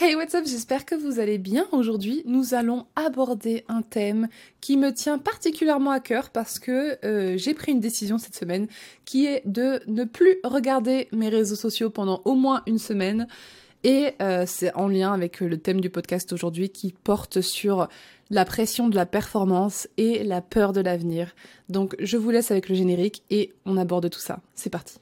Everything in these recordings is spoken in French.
Hey, what's up? J'espère que vous allez bien. Aujourd'hui, nous allons aborder un thème qui me tient particulièrement à cœur parce que euh, j'ai pris une décision cette semaine qui est de ne plus regarder mes réseaux sociaux pendant au moins une semaine. Et euh, c'est en lien avec le thème du podcast aujourd'hui qui porte sur la pression de la performance et la peur de l'avenir. Donc je vous laisse avec le générique et on aborde tout ça. C'est parti.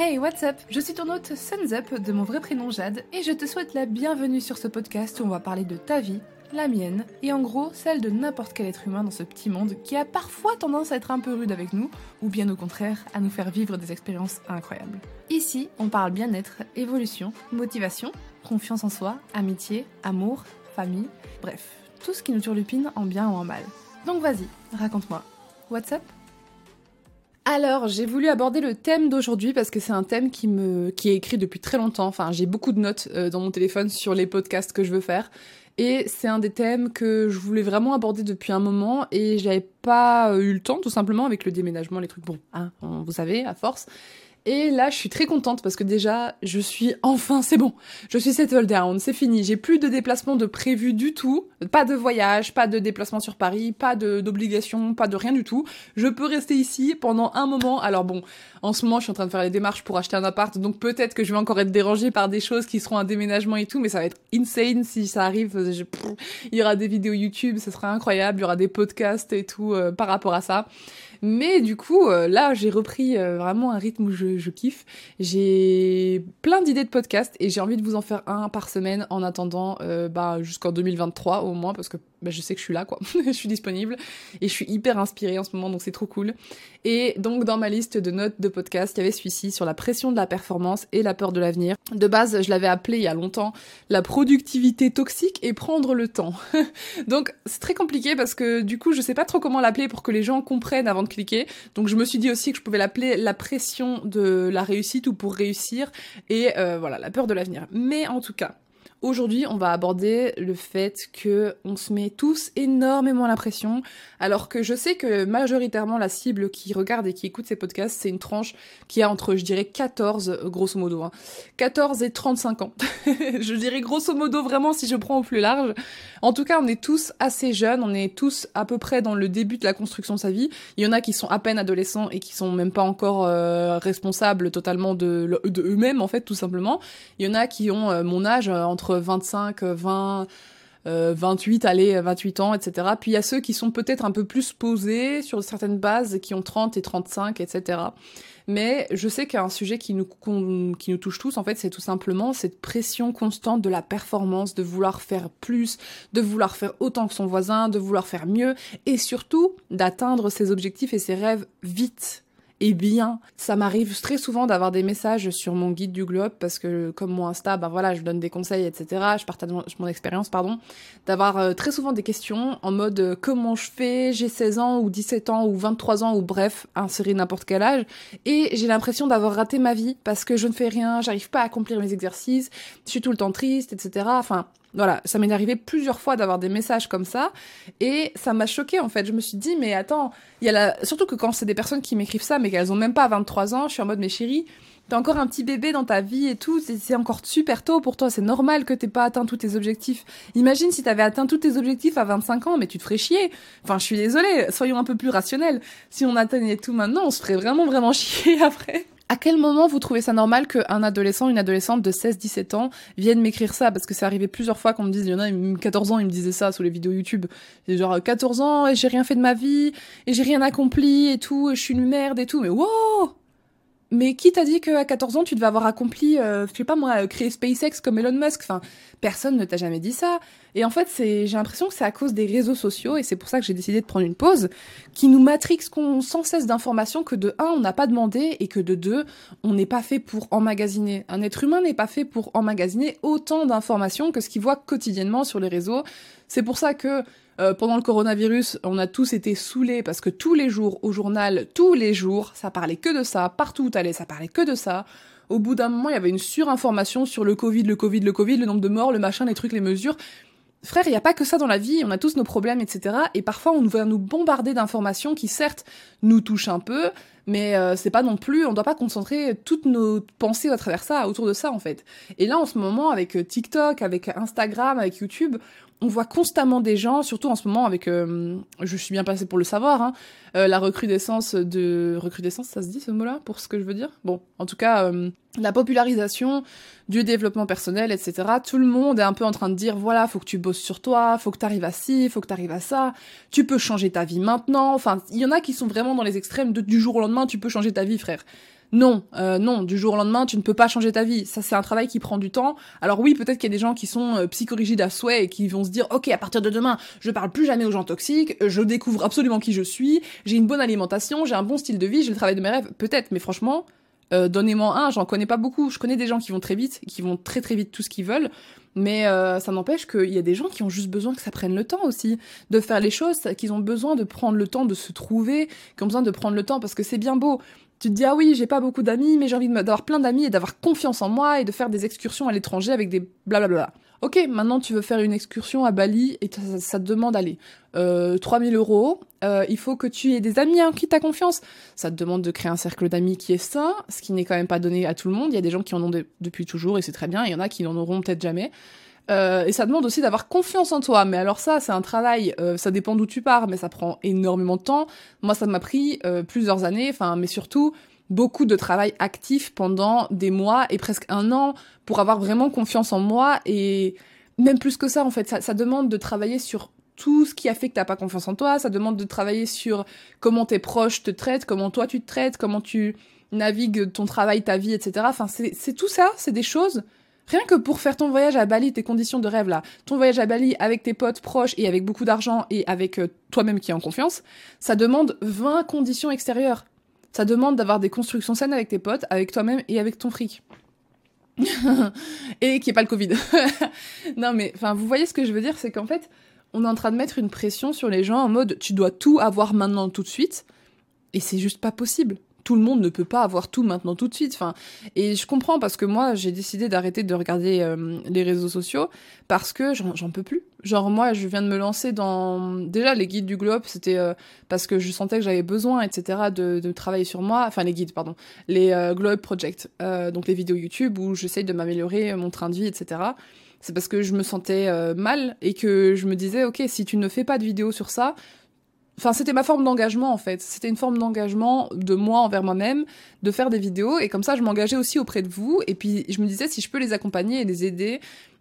Hey, what's up? Je suis ton hôte Suns Up de mon vrai prénom Jade et je te souhaite la bienvenue sur ce podcast où on va parler de ta vie, la mienne et en gros celle de n'importe quel être humain dans ce petit monde qui a parfois tendance à être un peu rude avec nous ou bien au contraire à nous faire vivre des expériences incroyables. Ici, on parle bien-être, évolution, motivation, confiance en soi, amitié, amour, famille, bref, tout ce qui nous turlupine en bien ou en mal. Donc vas-y, raconte-moi. What's up? Alors, j'ai voulu aborder le thème d'aujourd'hui parce que c'est un thème qui me qui est écrit depuis très longtemps. Enfin, j'ai beaucoup de notes euh, dans mon téléphone sur les podcasts que je veux faire et c'est un des thèmes que je voulais vraiment aborder depuis un moment et j'avais pas eu le temps tout simplement avec le déménagement, les trucs bon, hein, vous savez, à force. Et là, je suis très contente parce que déjà, je suis enfin, c'est bon. Je suis settled down, c'est fini. J'ai plus de déplacement de prévu du tout. Pas de voyage, pas de déplacement sur Paris, pas d'obligation, pas de rien du tout. Je peux rester ici pendant un moment. Alors bon, en ce moment, je suis en train de faire les démarches pour acheter un appart, donc peut-être que je vais encore être dérangée par des choses qui seront un déménagement et tout, mais ça va être insane si ça arrive. il y aura des vidéos YouTube, ce sera incroyable. Il y aura des podcasts et tout euh, par rapport à ça. Mais du coup, euh, là, j'ai repris euh, vraiment un rythme où je, kiffe. J'ai plein d'idées de podcasts et j'ai envie de vous en faire un par semaine en attendant euh, bah, jusqu'en 2023 au moins parce que bah, je sais que je suis là, quoi. je suis disponible et je suis hyper inspirée en ce moment, donc c'est trop cool. Et donc dans ma liste de notes de podcast, il y avait celui-ci sur la pression de la performance et la peur de l'avenir. De base, je l'avais appelé il y a longtemps la productivité toxique et prendre le temps. donc c'est très compliqué parce que du coup, je sais pas trop comment l'appeler pour que les gens comprennent avant de cliquer. Donc je me suis dit aussi que je pouvais l'appeler la pression de la réussite ou pour réussir et euh, voilà, la peur de l'avenir. Mais en tout cas, Aujourd'hui, on va aborder le fait que on se met tous énormément la pression, alors que je sais que majoritairement la cible qui regarde et qui écoute ces podcasts, c'est une tranche qui a entre, je dirais, 14, grosso modo, hein, 14 et 35 ans. je dirais grosso modo vraiment si je prends au plus large. En tout cas, on est tous assez jeunes, on est tous à peu près dans le début de la construction de sa vie. Il y en a qui sont à peine adolescents et qui sont même pas encore euh, responsables totalement de, de eux-mêmes, en fait, tout simplement. Il y en a qui ont euh, mon âge, euh, entre 25, 20, 28, allez, 28 ans, etc. Puis il y a ceux qui sont peut-être un peu plus posés sur certaines bases, qui ont 30 et 35, etc. Mais je sais qu'un sujet qui nous, qui nous touche tous, en fait, c'est tout simplement cette pression constante de la performance, de vouloir faire plus, de vouloir faire autant que son voisin, de vouloir faire mieux, et surtout d'atteindre ses objectifs et ses rêves vite eh bien, ça m'arrive très souvent d'avoir des messages sur mon guide du globe parce que comme mon Insta, ben voilà, je donne des conseils, etc. Je partage mon, expérience, pardon. D'avoir euh, très souvent des questions en mode euh, comment je fais, j'ai 16 ans ou 17 ans ou 23 ans ou bref, insérer n'importe quel âge. Et j'ai l'impression d'avoir raté ma vie parce que je ne fais rien, j'arrive pas à accomplir mes exercices, je suis tout le temps triste, etc. Enfin, voilà, ça m'est arrivé plusieurs fois d'avoir des messages comme ça et ça m'a choqué en fait. Je me suis dit mais attends, il y a la surtout que quand c'est des personnes qui m'écrivent ça mais qu'elles ont même pas 23 ans, je suis en mode mais chérie, t'as encore un petit bébé dans ta vie et tout, c'est encore super tôt pour toi, c'est normal que t'aies pas atteint tous tes objectifs. Imagine si t'avais atteint tous tes objectifs à 25 ans, mais tu te ferais chier. Enfin, je suis désolée, soyons un peu plus rationnels. Si on atteignait tout maintenant, on se ferait vraiment vraiment chier après. À quel moment vous trouvez ça normal qu'un adolescent, une adolescente de 16-17 ans vienne m'écrire ça? Parce que c'est arrivé plusieurs fois qu'on me dise, il y en a, 14 ans, ils me disaient ça sous les vidéos YouTube. genre 14 ans et j'ai rien fait de ma vie et j'ai rien accompli et tout, et je suis une merde et tout. Mais wow mais qui t'a dit qu'à 14 ans, tu devais avoir accompli, euh, je sais pas moi, créer SpaceX comme Elon Musk? Enfin, personne ne t'a jamais dit ça. Et en fait, c'est, j'ai l'impression que c'est à cause des réseaux sociaux, et c'est pour ça que j'ai décidé de prendre une pause, qui nous matrixent sans cesse d'informations que de un, on n'a pas demandé, et que de deux, on n'est pas fait pour emmagasiner. Un être humain n'est pas fait pour emmagasiner autant d'informations que ce qu'il voit quotidiennement sur les réseaux. C'est pour ça que euh, pendant le coronavirus, on a tous été saoulés parce que tous les jours, au journal, tous les jours, ça parlait que de ça, partout où t'allais, ça parlait que de ça. Au bout d'un moment, il y avait une surinformation sur le Covid, le Covid, le Covid, le nombre de morts, le machin, les trucs, les mesures. Frère, il n'y a pas que ça dans la vie, on a tous nos problèmes, etc. Et parfois, on va nous bombarder d'informations qui, certes, nous touchent un peu, mais euh, c'est pas non plus, on doit pas concentrer toutes nos pensées à travers ça, autour de ça, en fait. Et là, en ce moment, avec euh, TikTok, avec Instagram, avec YouTube, on voit constamment des gens, surtout en ce moment avec, euh, je suis bien passée pour le savoir, hein, la recrudescence de... Recrudescence, ça se dit ce mot-là, pour ce que je veux dire? Bon, en tout cas, la popularisation du développement personnel, etc. Tout le monde est un peu en train de dire, voilà, faut que tu bosses sur toi, faut que tu arrives à ci, faut que tu arrives à ça, tu peux changer ta vie maintenant. Enfin, il y en a qui sont vraiment dans les extrêmes de, du jour au lendemain, tu peux changer ta vie, frère. Non, euh, non, du jour au lendemain, tu ne peux pas changer ta vie. Ça, c'est un travail qui prend du temps. Alors oui, peut-être qu'il y a des gens qui sont euh, psychorigides à souhait et qui vont se dire, ok, à partir de demain, je parle plus jamais aux gens toxiques, je découvre absolument qui je suis, j'ai une bonne alimentation, j'ai un bon style de vie, j'ai le travail de mes rêves. Peut-être, mais franchement, euh, donnez-moi un, j'en connais pas beaucoup. Je connais des gens qui vont très vite, qui vont très très vite tout ce qu'ils veulent, mais euh, ça n'empêche qu'il y a des gens qui ont juste besoin que ça prenne le temps aussi de faire les choses, qu'ils ont besoin de prendre le temps de se trouver, qui ont besoin de prendre le temps parce que c'est bien beau tu te dis ah oui j'ai pas beaucoup d'amis mais j'ai envie d'avoir plein d'amis et d'avoir confiance en moi et de faire des excursions à l'étranger avec des blablabla. Ok, maintenant tu veux faire une excursion à Bali et ça, te demande aller euh, 3000 euros. Euh, il faut que tu aies des amis en qui t'as confiance. Ça te demande de créer un cercle d'amis qui est sain, ce qui n'est quand même pas donné à tout le monde. Il y a des gens qui en ont depuis toujours et c'est très bien. Il y en a qui n'en auront peut-être jamais. Euh, et ça demande aussi d'avoir confiance en toi. Mais alors ça, c'est un travail, euh, ça dépend d'où tu pars, mais ça prend énormément de temps. Moi, ça m'a pris plusieurs années, enfin, mais surtout beaucoup de travail actif pendant des mois et presque un an pour avoir vraiment confiance en moi. Et même plus que ça, en fait, ça, ça demande de travailler sur tout ce qui a fait que t'as pas confiance en toi. Ça demande de travailler sur comment tes proches te traitent, comment toi tu te traites, comment tu navigues ton travail, ta vie, etc. Enfin, c'est tout ça, c'est des choses Rien que pour faire ton voyage à Bali, tes conditions de rêve là, ton voyage à Bali avec tes potes proches et avec beaucoup d'argent et avec euh, toi-même qui es en confiance, ça demande 20 conditions extérieures. Ça demande d'avoir des constructions saines avec tes potes, avec toi-même et avec ton fric. et qui est pas le Covid. non mais, vous voyez ce que je veux dire, c'est qu'en fait, on est en train de mettre une pression sur les gens en mode tu dois tout avoir maintenant tout de suite, et c'est juste pas possible tout le monde ne peut pas avoir tout maintenant tout de suite. Enfin, et je comprends parce que moi j'ai décidé d'arrêter de regarder euh, les réseaux sociaux parce que j'en peux plus. Genre moi je viens de me lancer dans déjà les guides du globe, c'était euh, parce que je sentais que j'avais besoin, etc. De, travailler sur moi. Enfin les guides, pardon, les euh, globe project, donc les vidéos YouTube où j'essaye de m'améliorer mon train de vie, etc c'est parce que je me sentais mal et que je me disais ok si tu ne fais pas de vidéo sur ça Enfin, c'était ma forme d'engagement en fait. C'était une forme d'engagement de moi envers moi-même, de faire des vidéos et comme ça, je m'engageais aussi auprès de vous. Et puis, je me disais si je peux les accompagner et les aider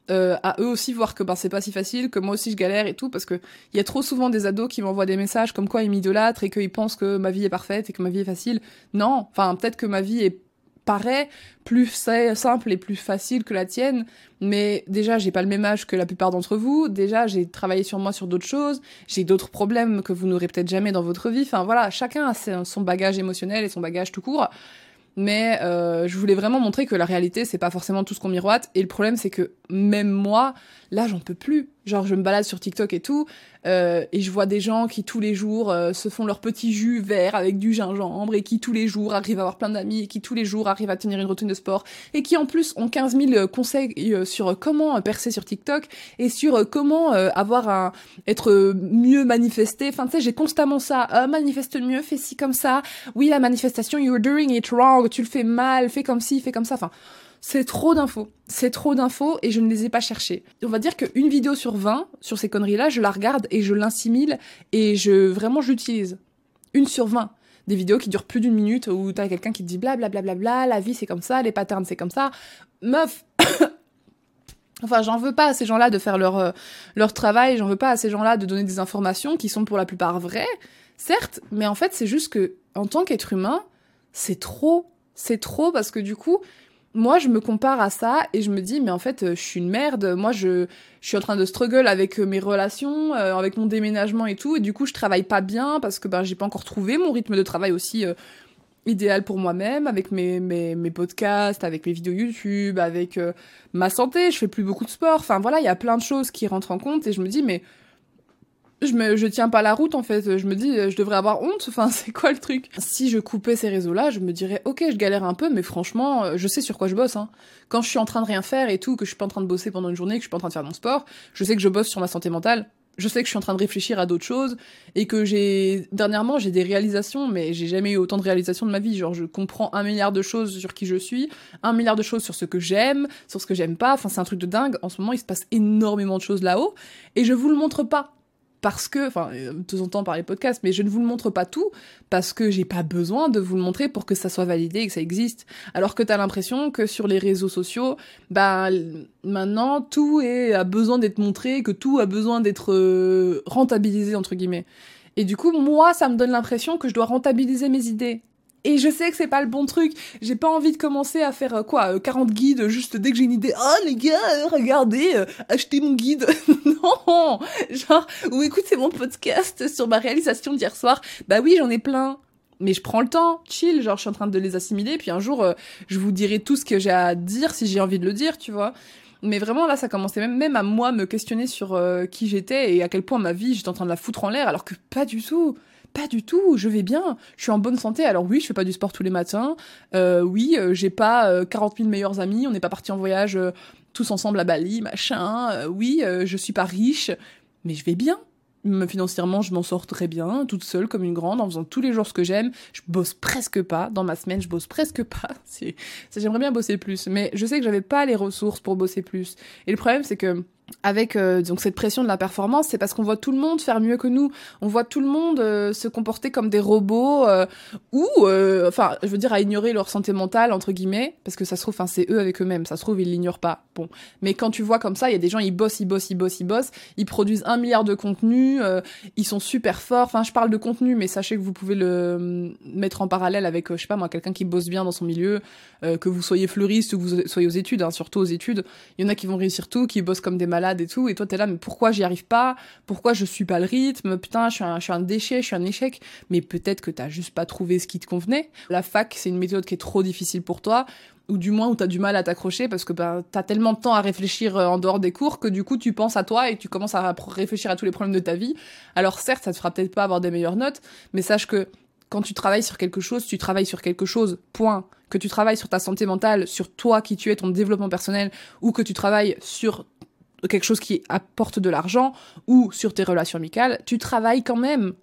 euh, à eux aussi voir que ben c'est pas si facile, que moi aussi je galère et tout, parce que il y a trop souvent des ados qui m'envoient des messages comme quoi ils m'idolâtrent et qu'ils pensent que ma vie est parfaite et que ma vie est facile. Non, enfin peut-être que ma vie est paraît plus simple et plus facile que la tienne, mais déjà j'ai pas le même âge que la plupart d'entre vous, déjà j'ai travaillé sur moi sur d'autres choses, j'ai d'autres problèmes que vous n'aurez peut-être jamais dans votre vie, enfin voilà, chacun a son bagage émotionnel et son bagage tout court, mais euh, je voulais vraiment montrer que la réalité c'est pas forcément tout ce qu'on miroite, et le problème c'est que même moi, là j'en peux plus, genre je me balade sur TikTok et tout, euh, et je vois des gens qui tous les jours euh, se font leur petit jus vert avec du gingembre et qui tous les jours arrivent à avoir plein d'amis et qui tous les jours arrivent à tenir une routine de sport et qui en plus ont 15 000 euh, conseils sur comment percer sur TikTok et sur comment avoir un être mieux manifesté. Enfin tu sais j'ai constamment ça. manifeste mieux, fais ci comme ça. Oui la manifestation you're doing it wrong, tu le fais mal, fais comme ci, fais comme ça. Enfin c'est trop d'infos. C'est trop d'infos et je ne les ai pas cherchées. On va dire qu'une vidéo sur 20 sur ces conneries-là, je la regarde et je l'insimile et je vraiment j'utilise. Une sur 20. Des vidéos qui durent plus d'une minute où t'as quelqu'un qui te dit blablabla, bla, bla, bla, la vie c'est comme ça, les patterns c'est comme ça. Meuf Enfin, j'en veux pas à ces gens-là de faire leur, euh, leur travail, j'en veux pas à ces gens-là de donner des informations qui sont pour la plupart vraies, certes, mais en fait, c'est juste que, en tant qu'être humain, c'est trop. C'est trop parce que du coup, moi, je me compare à ça et je me dis, mais en fait, euh, je suis une merde. Moi, je, suis en train de struggle avec euh, mes relations, euh, avec mon déménagement et tout. Et du coup, je travaille pas bien parce que ben, j'ai pas encore trouvé mon rythme de travail aussi idéal pour moi-même, avec mes, mes, mes, podcasts, avec mes vidéos YouTube, avec ma santé. Je fais plus beaucoup de sport. Enfin, voilà, il y a plein de choses qui rentrent en compte et je me dis, mais je me je tiens pas la route en fait. Je me dis je devrais avoir honte. Enfin c'est quoi le truc? Si je coupais ces réseaux là je me dirais ok je galère un peu mais franchement euh, je sais sur quoi je bosse hein. quand je suis en train de rien faire et tout que je suis pas en train de bosser pendant une journée que je suis pas en train de faire mon sport je sais que je bosse sur ma santé mentale. Je sais que je suis en train de réfléchir à d'autres choses et que j'ai dernièrement j'ai des réalisations mais j'ai jamais eu autant de réalisations de ma vie. Genre je comprends un milliard de choses sur qui je suis un milliard de choses sur ce que j'aime sur ce que j'aime pas. Enfin c'est un truc de dingue. En ce moment il se passe énormément de choses là-haut et je vous le montre pas parce que, enfin, euh, de temps en temps par les podcasts, mais je ne vous le montre pas tout parce que j'ai pas besoin de vous le montrer pour que ça soit validé et que ça existe. Alors que t'as l'impression que sur les réseaux sociaux, bah maintenant tout est a besoin d'être montré, que tout a besoin d'être euh, rentabilisé entre guillemets. Et du coup, moi, ça me donne l'impression que je dois rentabiliser mes idées. Et je sais que c'est pas le bon truc. J'ai pas envie de commencer à faire euh, quoi 40 euh, guides juste dès que j'ai une idée. Oh les gars, euh, regardez, achetez mon guide. non, genre ou écoutez mon podcast sur ma réalisation d'hier soir. Bah oui, j'en ai plein. Mais je prends le temps, chill, genre je suis en train de les assimiler, puis un jour je vous dirai tout ce que j'ai à dire si j'ai envie de le dire, tu vois. Mais vraiment là, ça commençait même, même à moi me questionner sur qui j'étais et à quel point ma vie j'étais en train de la foutre en l'air, alors que pas du tout pas du tout, je vais bien, je suis en bonne santé. Alors oui, je fais pas du sport tous les matins. Euh, oui, euh, j'ai pas euh, 40 000 meilleurs amis, on n'est pas parti en voyage euh, tous ensemble à Bali, machin. Euh, oui, je suis pas riche, mais je vais bien. Financièrement, je m'en sors très bien, toute seule comme une grande, en faisant tous les jours ce que j'aime. Je bosse presque pas. Dans ma semaine, je bosse presque pas. J'aimerais bien bosser plus, mais je sais que j'avais pas les ressources pour bosser plus. Et le problème, c'est que avec euh, donc cette pression de la performance, c'est parce qu'on voit tout le monde faire mieux que nous. On voit tout le monde euh, se comporter comme des robots euh, ou, enfin, je veux dire, à ignorer leur santé mentale entre guillemets, parce que ça se trouve, enfin, c'est eux avec eux-mêmes. Ça se trouve, ils l'ignorent pas. Bon, mais quand tu vois comme ça, il y a des gens, ils bossent, ils bossent, ils bossent, ils bossent, ils produisent un milliard de contenus, ils sont super forts. Enfin, je parle de contenu, mais sachez que vous pouvez le mettre en parallèle avec, je sais pas moi, quelqu'un qui bosse bien dans son milieu, que vous soyez fleuriste ou que vous soyez aux études, hein, surtout aux études. Il y en a qui vont réussir tout, qui bossent comme des et tout, et toi t'es là, mais pourquoi j'y arrive pas? Pourquoi je suis pas le rythme? Putain, je suis un, je suis un déchet, je suis un échec. Mais peut-être que t'as juste pas trouvé ce qui te convenait. La fac, c'est une méthode qui est trop difficile pour toi ou du moins où t'as du mal à t'accrocher parce que bah, t'as tellement de temps à réfléchir euh, en dehors des cours que du coup tu penses à toi et tu commences à réfléchir à tous les problèmes de ta vie. Alors certes, ça te fera peut-être pas avoir des meilleures notes, mais sache que quand tu travailles sur quelque chose, tu travailles sur quelque chose, point. Que tu travailles sur ta santé mentale, sur toi qui tu es, ton développement personnel, ou que tu travailles sur quelque chose qui apporte de l'argent ou sur tes relations amicales, tu travailles quand même.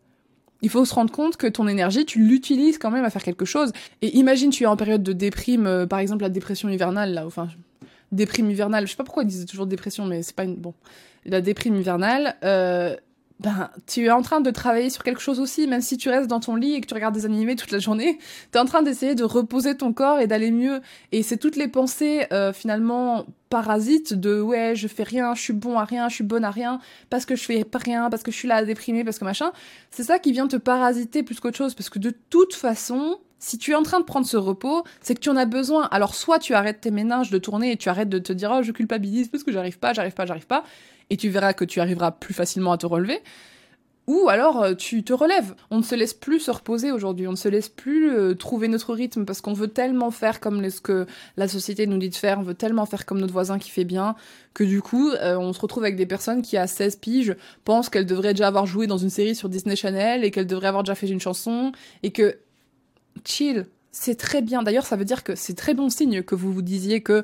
Il faut se rendre compte que ton énergie, tu l'utilises quand même à faire quelque chose. Et imagine, tu es en période de déprime, euh, par exemple la dépression hivernale, là, enfin, déprime hivernale, je sais pas pourquoi ils disent toujours dépression, mais c'est pas une... Bon, la déprime hivernale, euh, ben, tu es en train de travailler sur quelque chose aussi, même si tu restes dans ton lit et que tu regardes des animés toute la journée, tu es en train d'essayer de reposer ton corps et d'aller mieux. Et c'est toutes les pensées, euh, finalement, parasites de ouais, je fais rien, je suis bon à rien, je suis bonne à rien, parce que je fais rien, parce que je suis là à déprimer, parce que machin. C'est ça qui vient te parasiter plus qu'autre chose, parce que de toute façon, si tu es en train de prendre ce repos, c'est que tu en as besoin. Alors soit tu arrêtes tes ménages de tourner et tu arrêtes de te dire oh je culpabilise parce que j'arrive pas, j'arrive pas, j'arrive pas, et tu verras que tu arriveras plus facilement à te relever. Ou alors euh, tu te relèves. On ne se laisse plus se reposer aujourd'hui. On ne se laisse plus euh, trouver notre rythme parce qu'on veut tellement faire comme ce que la société nous dit de faire. On veut tellement faire comme notre voisin qui fait bien que du coup, euh, on se retrouve avec des personnes qui, à 16 piges, pensent qu'elles devraient déjà avoir joué dans une série sur Disney Channel et qu'elles devraient avoir déjà fait une chanson et que chill. C'est très bien. D'ailleurs, ça veut dire que c'est très bon signe que vous vous disiez que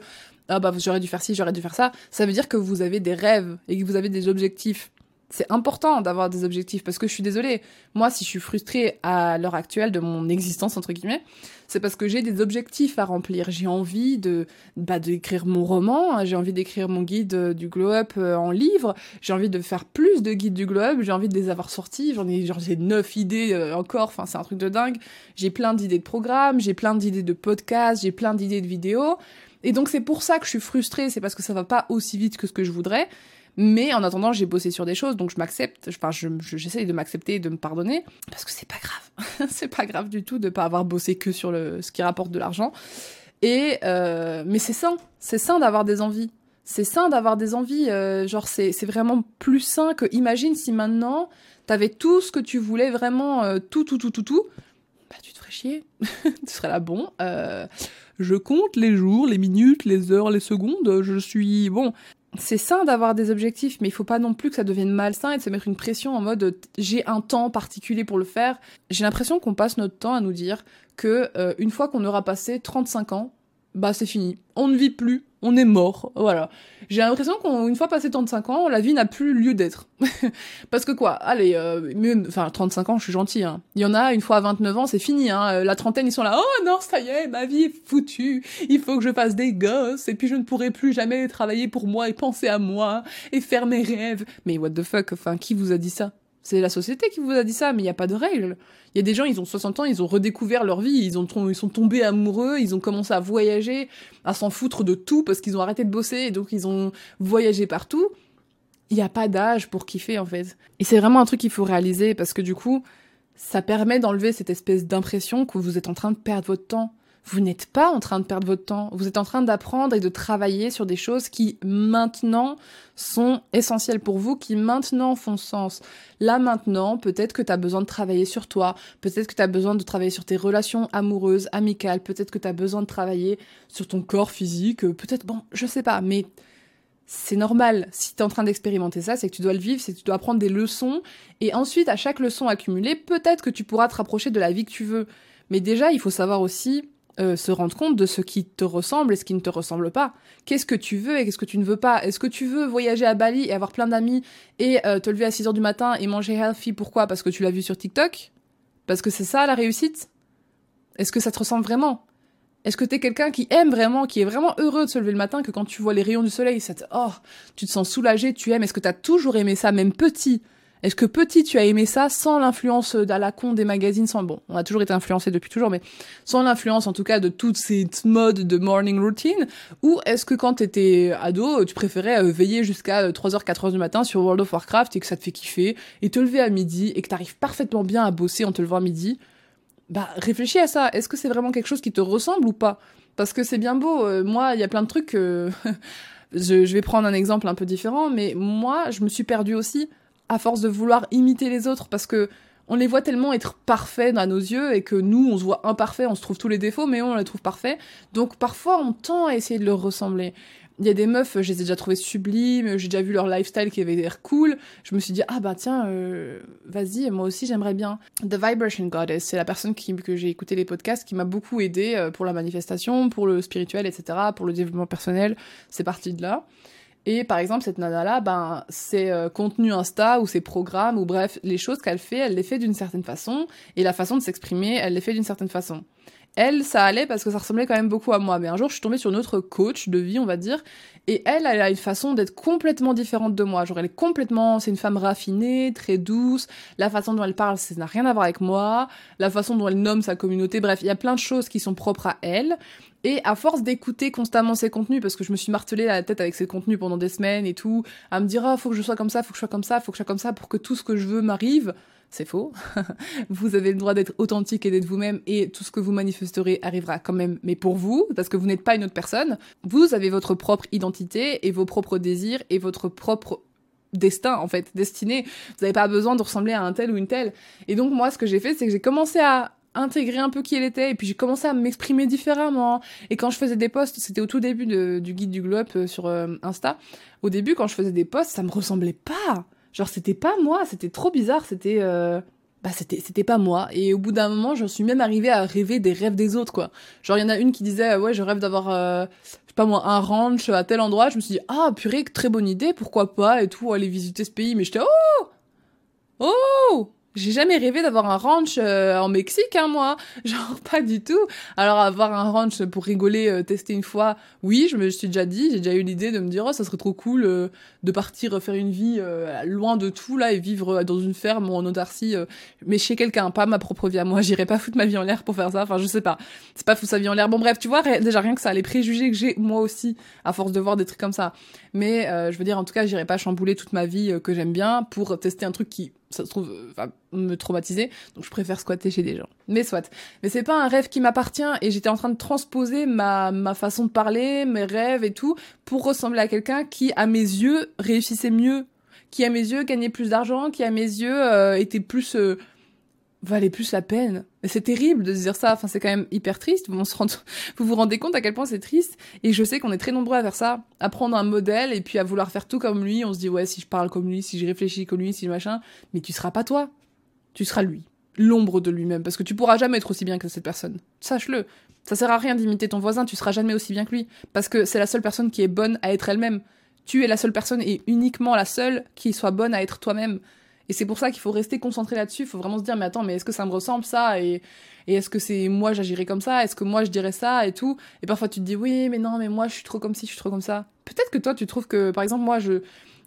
ah bah j'aurais dû faire ci, j'aurais dû faire ça, ça veut dire que vous avez des rêves et que vous avez des objectifs. C'est important d'avoir des objectifs parce que je suis désolée. Moi, si je suis frustrée à l'heure actuelle de mon existence entre guillemets, c'est parce que j'ai des objectifs à remplir. J'ai envie de bah d'écrire mon roman, hein. j'ai envie d'écrire mon guide euh, du glow up euh, en livre, j'ai envie de faire plus de guides du glow up, j'ai envie de les avoir sortis, j'en ai genre j'ai neuf idées euh, encore, enfin c'est un truc de dingue. J'ai plein d'idées de programmes, j'ai plein d'idées de podcasts, j'ai plein d'idées de vidéos. Et donc c'est pour ça que je suis frustrée, c'est parce que ça va pas aussi vite que ce que je voudrais. Mais en attendant, j'ai bossé sur des choses, donc je m'accepte. Enfin, j'essaye de m'accepter et de me pardonner parce que c'est pas grave. c'est pas grave du tout de pas avoir bossé que sur le ce qui rapporte de l'argent. Et euh, mais c'est sain, c'est sain d'avoir des envies. C'est sain d'avoir des envies. Euh, genre c'est c'est vraiment plus sain que imagine si maintenant t'avais tout ce que tu voulais vraiment euh, tout tout tout tout tout. Bah tu te ferais chier. tu serais là bon. Je compte les jours, les minutes, les heures, les secondes. Je suis bon. c'est sain d'avoir des objectifs, mais il faut pas non plus que ça devienne malsain et de se mettre une pression en mode j'ai un temps particulier pour le faire. J'ai l'impression qu'on passe notre temps à nous dire que euh, une fois qu'on aura passé 35 ans, bah c'est fini. On ne vit plus, on est mort. Voilà. J'ai l'impression qu'une fois passé 35 ans, la vie n'a plus lieu d'être. Parce que quoi Allez, euh, enfin 35 ans, je suis gentil. Hein. Il y en a une fois à 29 ans, c'est fini. Hein. Euh, la trentaine, ils sont là. Oh non, ça y est, ma vie est foutue. Il faut que je fasse des gosses et puis je ne pourrai plus jamais travailler pour moi et penser à moi et faire mes rêves. Mais what the fuck Enfin, qui vous a dit ça? C'est la société qui vous a dit ça, mais il n'y a pas de règles. Il y a des gens, ils ont 60 ans, ils ont redécouvert leur vie, ils, ont, ils sont tombés amoureux, ils ont commencé à voyager, à s'en foutre de tout parce qu'ils ont arrêté de bosser et donc ils ont voyagé partout. Il n'y a pas d'âge pour kiffer en fait. Et c'est vraiment un truc qu'il faut réaliser parce que du coup, ça permet d'enlever cette espèce d'impression que vous êtes en train de perdre votre temps vous n'êtes pas en train de perdre votre temps. Vous êtes en train d'apprendre et de travailler sur des choses qui maintenant sont essentielles pour vous, qui maintenant font sens. Là maintenant, peut-être que tu as besoin de travailler sur toi, peut-être que tu as besoin de travailler sur tes relations amoureuses, amicales, peut-être que tu as besoin de travailler sur ton corps physique, peut-être, bon, je sais pas, mais c'est normal. Si tu es en train d'expérimenter ça, c'est que tu dois le vivre, c'est que tu dois apprendre des leçons. Et ensuite, à chaque leçon accumulée, peut-être que tu pourras te rapprocher de la vie que tu veux. Mais déjà, il faut savoir aussi euh, se rendre compte de ce qui te ressemble et ce qui ne te ressemble pas. Qu'est-ce que tu veux et qu'est-ce que tu ne veux pas? Est-ce que tu veux voyager à Bali et avoir plein d'amis et euh, te lever à 6h du matin et manger healthy? Pourquoi? Parce que tu l'as vu sur TikTok? Parce que c'est ça la réussite? Est-ce que ça te ressemble vraiment? Est-ce que t'es quelqu'un qui aime vraiment, qui est vraiment heureux de se lever le matin, que quand tu vois les rayons du soleil, ça te, oh, tu te sens soulagé, tu aimes? Est-ce que t'as toujours aimé ça, même petit? Est-ce que petit, tu as aimé ça sans l'influence d'à la con des magazines, sans bon, on a toujours été influencé depuis toujours, mais sans l'influence en tout cas de toutes ces modes de morning routine, ou est-ce que quand t'étais ado, tu préférais euh, veiller jusqu'à 3h, euh, 4h du matin sur World of Warcraft et que ça te fait kiffer, et te lever à midi, et que t'arrives parfaitement bien à bosser en te levant à midi? Bah, réfléchis à ça. Est-ce que c'est vraiment quelque chose qui te ressemble ou pas? Parce que c'est bien beau. Euh, moi, il y a plein de trucs je, je vais prendre un exemple un peu différent, mais moi, je me suis perdue aussi à force de vouloir imiter les autres parce que on les voit tellement être parfaits à nos yeux et que nous, on se voit imparfaits, on se trouve tous les défauts, mais on les trouve parfaits. Donc parfois, on tend à essayer de leur ressembler. Il y a des meufs, je les ai déjà trouvées sublimes, j'ai déjà vu leur lifestyle qui avait l'air cool. Je me suis dit, ah bah tiens, euh, vas-y, moi aussi j'aimerais bien. The Vibration Goddess, c'est la personne que j'ai écouté les podcasts qui m'a beaucoup aidé euh, pour la manifestation, pour le spirituel, etc., pour le développement personnel. C'est parti de là. Et par exemple, cette nana-là, ben, ses euh, contenus Insta ou ses programmes, ou bref, les choses qu'elle fait, elle les fait d'une certaine façon, et la façon de s'exprimer, elle les fait d'une certaine façon. Elle, ça allait parce que ça ressemblait quand même beaucoup à moi. Mais un jour, je suis tombée sur notre coach de vie, on va dire, et elle, elle a une façon d'être complètement différente de moi. Genre, elle est complètement, c'est une femme raffinée, très douce. La façon dont elle parle, ça n'a rien à voir avec moi. La façon dont elle nomme sa communauté, bref, il y a plein de choses qui sont propres à elle. Et à force d'écouter constamment ses contenus, parce que je me suis martelée la tête avec ses contenus pendant des semaines et tout, à me dire, ah, faut que je sois comme ça, faut que je sois comme ça, faut que je sois comme ça pour que tout ce que je veux m'arrive. C'est faux. vous avez le droit d'être authentique et d'être vous-même et tout ce que vous manifesterez arrivera quand même, mais pour vous, parce que vous n'êtes pas une autre personne. Vous avez votre propre identité et vos propres désirs et votre propre destin en fait, destiné. Vous n'avez pas besoin de ressembler à un tel ou une telle. Et donc moi ce que j'ai fait c'est que j'ai commencé à intégrer un peu qui elle était et puis j'ai commencé à m'exprimer différemment. Et quand je faisais des posts c'était au tout début du guide du globe euh, sur euh, Insta. Au début quand je faisais des posts ça me ressemblait pas. Genre c'était pas moi c'était trop bizarre c'était euh, bah c'était c'était pas moi. Et au bout d'un moment j'en suis même arrivée à rêver des rêves des autres quoi. Genre il y en a une qui disait ouais je rêve d'avoir je sais pas moi un ranch à tel endroit. Je me suis dit ah purée très bonne idée pourquoi pas et tout aller visiter ce pays. Mais j'étais oh! Oh j'ai jamais rêvé d'avoir un ranch euh, en Mexique, hein, moi. Genre, pas du tout. Alors, avoir un ranch pour rigoler, euh, tester une fois, oui, je me suis déjà dit, j'ai déjà eu l'idée de me dire, oh, ça serait trop cool euh, de partir faire une vie loin de tout, là, et vivre dans une ferme ou en autarcie, mais chez quelqu'un, pas ma propre vie à moi. J'irais pas foutre ma vie en l'air pour faire ça. Enfin, je sais pas. C'est pas foutre sa vie en l'air. Bon, bref, tu vois, déjà rien que ça, les préjugés que j'ai, moi aussi, à force de voir des trucs comme ça. Mais, je veux dire, en tout cas, j'irais pas chambouler toute ma vie que j'aime bien pour tester un truc qui ça se trouve, va me traumatiser. Donc je préfère squatter chez des gens. Mais soit. Mais c'est pas un rêve qui m'appartient et j'étais en train de transposer ma, ma façon de parler, mes rêves et tout, pour ressembler à quelqu'un qui, à mes yeux, réussissait mieux. Qui, à mes yeux, gagnait plus d'argent, qui, à mes yeux, euh, était plus, euh, valait plus la peine. C'est terrible de se dire ça. Enfin, c'est quand même hyper triste. Vous, vous vous rendez compte à quel point c'est triste. Et je sais qu'on est très nombreux à faire ça, à prendre un modèle et puis à vouloir faire tout comme lui. On se dit ouais, si je parle comme lui, si je réfléchis comme lui, si je machin. Mais tu seras pas toi. Tu seras lui, l'ombre de lui-même, parce que tu pourras jamais être aussi bien que cette personne. Sache-le. Ça sert à rien d'imiter ton voisin. Tu seras jamais aussi bien que lui, parce que c'est la seule personne qui est bonne à être elle-même. Tu es la seule personne et uniquement la seule qui soit bonne à être toi-même. Et c'est pour ça qu'il faut rester concentré là-dessus. Il faut vraiment se dire, mais attends, mais est-ce que ça me ressemble ça? Et, est-ce que c'est moi j'agirais comme ça? Est-ce que moi je dirais ça et tout? Et parfois tu te dis, oui, mais non, mais moi je suis trop comme ci, je suis trop comme ça. Peut-être que toi tu trouves que, par exemple, moi je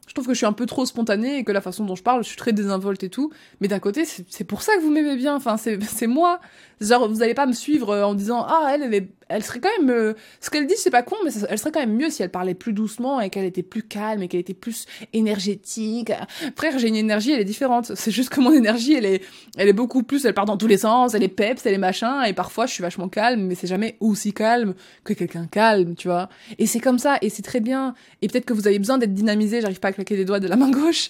je trouve que je suis un peu trop spontanée et que la façon dont je parle, je suis très désinvolte et tout. Mais d'un côté, c'est pour ça que vous m'aimez bien. Enfin, c'est moi. Genre, vous allez pas me suivre euh, en disant ah elle, elle, est, elle serait quand même. Euh, ce qu'elle dit, c'est pas con, mais elle serait quand même mieux si elle parlait plus doucement et qu'elle était plus calme et qu'elle était plus énergétique. Frère, j'ai une énergie, elle est différente. C'est juste que mon énergie, elle est, elle est beaucoup plus. Elle part dans tous les sens. Elle est peps, elle est machin. Et parfois, je suis vachement calme, mais c'est jamais aussi calme que quelqu'un calme, tu vois. Et c'est comme ça, et c'est très bien. Et peut-être que vous avez besoin d'être dynamisé. J'arrive pas à claquer les doigts de la main gauche.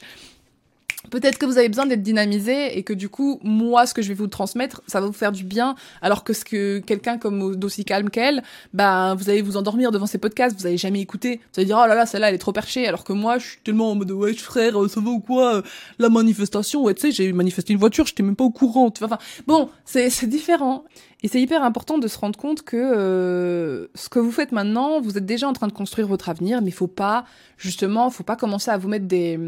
Peut-être que vous avez besoin d'être dynamisé et que du coup, moi, ce que je vais vous transmettre, ça va vous faire du bien, alors que ce que quelqu'un comme d'aussi calme qu'elle, bah, vous allez vous endormir devant ces podcasts, vous allez jamais écouter. Vous allez dire, oh là là, celle-là, elle est trop perchée, alors que moi, je suis tellement en mode, ouais, frère, ça va ou quoi, la manifestation, ouais, tu sais, j'ai manifesté une voiture, j'étais même pas au courant, enfin, bon, c'est, c'est différent. Et c'est hyper important de se rendre compte que euh, ce que vous faites maintenant, vous êtes déjà en train de construire votre avenir, mais faut pas, justement, faut pas commencer à vous mettre des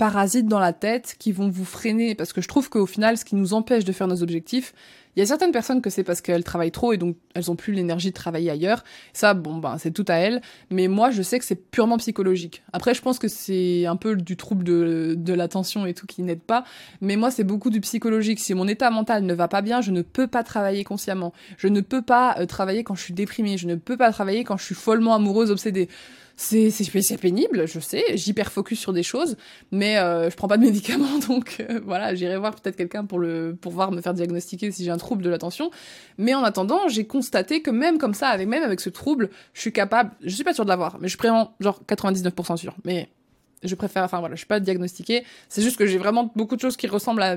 parasites dans la tête qui vont vous freiner. Parce que je trouve qu'au final, ce qui nous empêche de faire nos objectifs, il y a certaines personnes que c'est parce qu'elles travaillent trop et donc elles ont plus l'énergie de travailler ailleurs. Ça, bon, ben, c'est tout à elles. Mais moi, je sais que c'est purement psychologique. Après, je pense que c'est un peu du trouble de, de l'attention et tout qui n'aide pas. Mais moi, c'est beaucoup du psychologique. Si mon état mental ne va pas bien, je ne peux pas travailler consciemment. Je ne peux pas euh, travailler quand je suis déprimée. Je ne peux pas travailler quand je suis follement amoureuse, obsédée c'est c'est pénible, je sais, j'hyper focus sur des choses, mais euh, je prends pas de médicaments, donc euh, voilà, j'irai voir peut-être quelqu'un pour le pour voir me faire diagnostiquer si j'ai un trouble de l'attention. Mais en attendant, j'ai constaté que même comme ça, avec même avec ce trouble, je suis capable, je suis pas sûre de l'avoir, mais je suis genre 99% sûre. Mais je préfère, enfin voilà, je suis pas diagnostiquée. C'est juste que j'ai vraiment beaucoup de choses qui ressemblent à,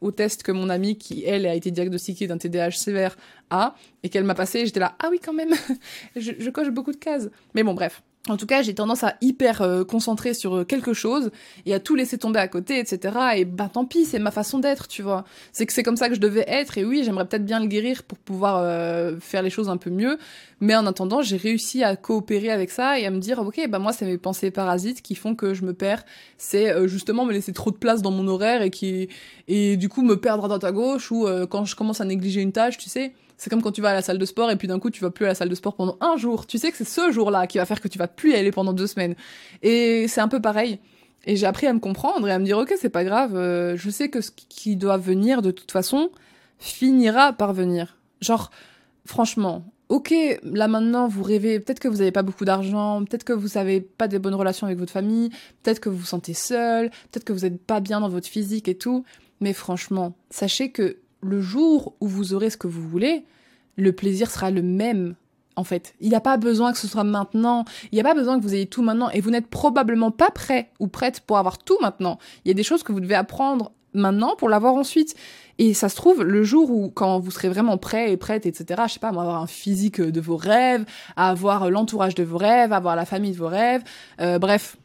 au test que mon amie, qui elle a été diagnostiquée d'un TDAH sévère, a, et qu'elle m'a passé. J'étais là, ah oui quand même, je, je coche beaucoup de cases. Mais bon, bref. En tout cas, j'ai tendance à hyper euh, concentrer sur euh, quelque chose et à tout laisser tomber à côté, etc. Et bah tant pis, c'est ma façon d'être, tu vois. C'est que c'est comme ça que je devais être et oui, j'aimerais peut-être bien le guérir pour pouvoir euh, faire les choses un peu mieux. Mais en attendant, j'ai réussi à coopérer avec ça et à me dire, ok, bah moi, c'est mes pensées parasites qui font que je me perds. C'est justement me laisser trop de place dans mon horaire et qui et du coup me perdre à droite à gauche ou quand je commence à négliger une tâche, tu sais c'est comme quand tu vas à la salle de sport et puis d'un coup tu vas plus à la salle de sport pendant un jour. Tu sais que c'est ce jour-là qui va faire que tu vas plus y aller pendant deux semaines. Et c'est un peu pareil. Et j'ai appris à me comprendre et à me dire ok c'est pas grave. Euh, je sais que ce qui doit venir de toute façon finira par venir. Genre franchement. Ok, là maintenant vous rêvez, peut-être que vous n'avez pas beaucoup d'argent, peut-être que vous avez pas des bonnes relations avec votre famille, peut-être que vous vous sentez seul, peut-être que vous n'êtes pas bien dans votre physique et tout, mais franchement, sachez que le jour où vous aurez ce que vous voulez, le plaisir sera le même. En fait, il n'y a pas besoin que ce soit maintenant. Il n'y a pas besoin que vous ayez tout maintenant. Et vous n'êtes probablement pas prêt ou prête pour avoir tout maintenant. Il y a des choses que vous devez apprendre maintenant pour l'avoir ensuite. Et ça se trouve, le jour où, quand vous serez vraiment prêt et prête, etc., je sais pas, avoir un physique de vos rêves, avoir l'entourage de vos rêves, avoir la famille de vos rêves, euh, bref,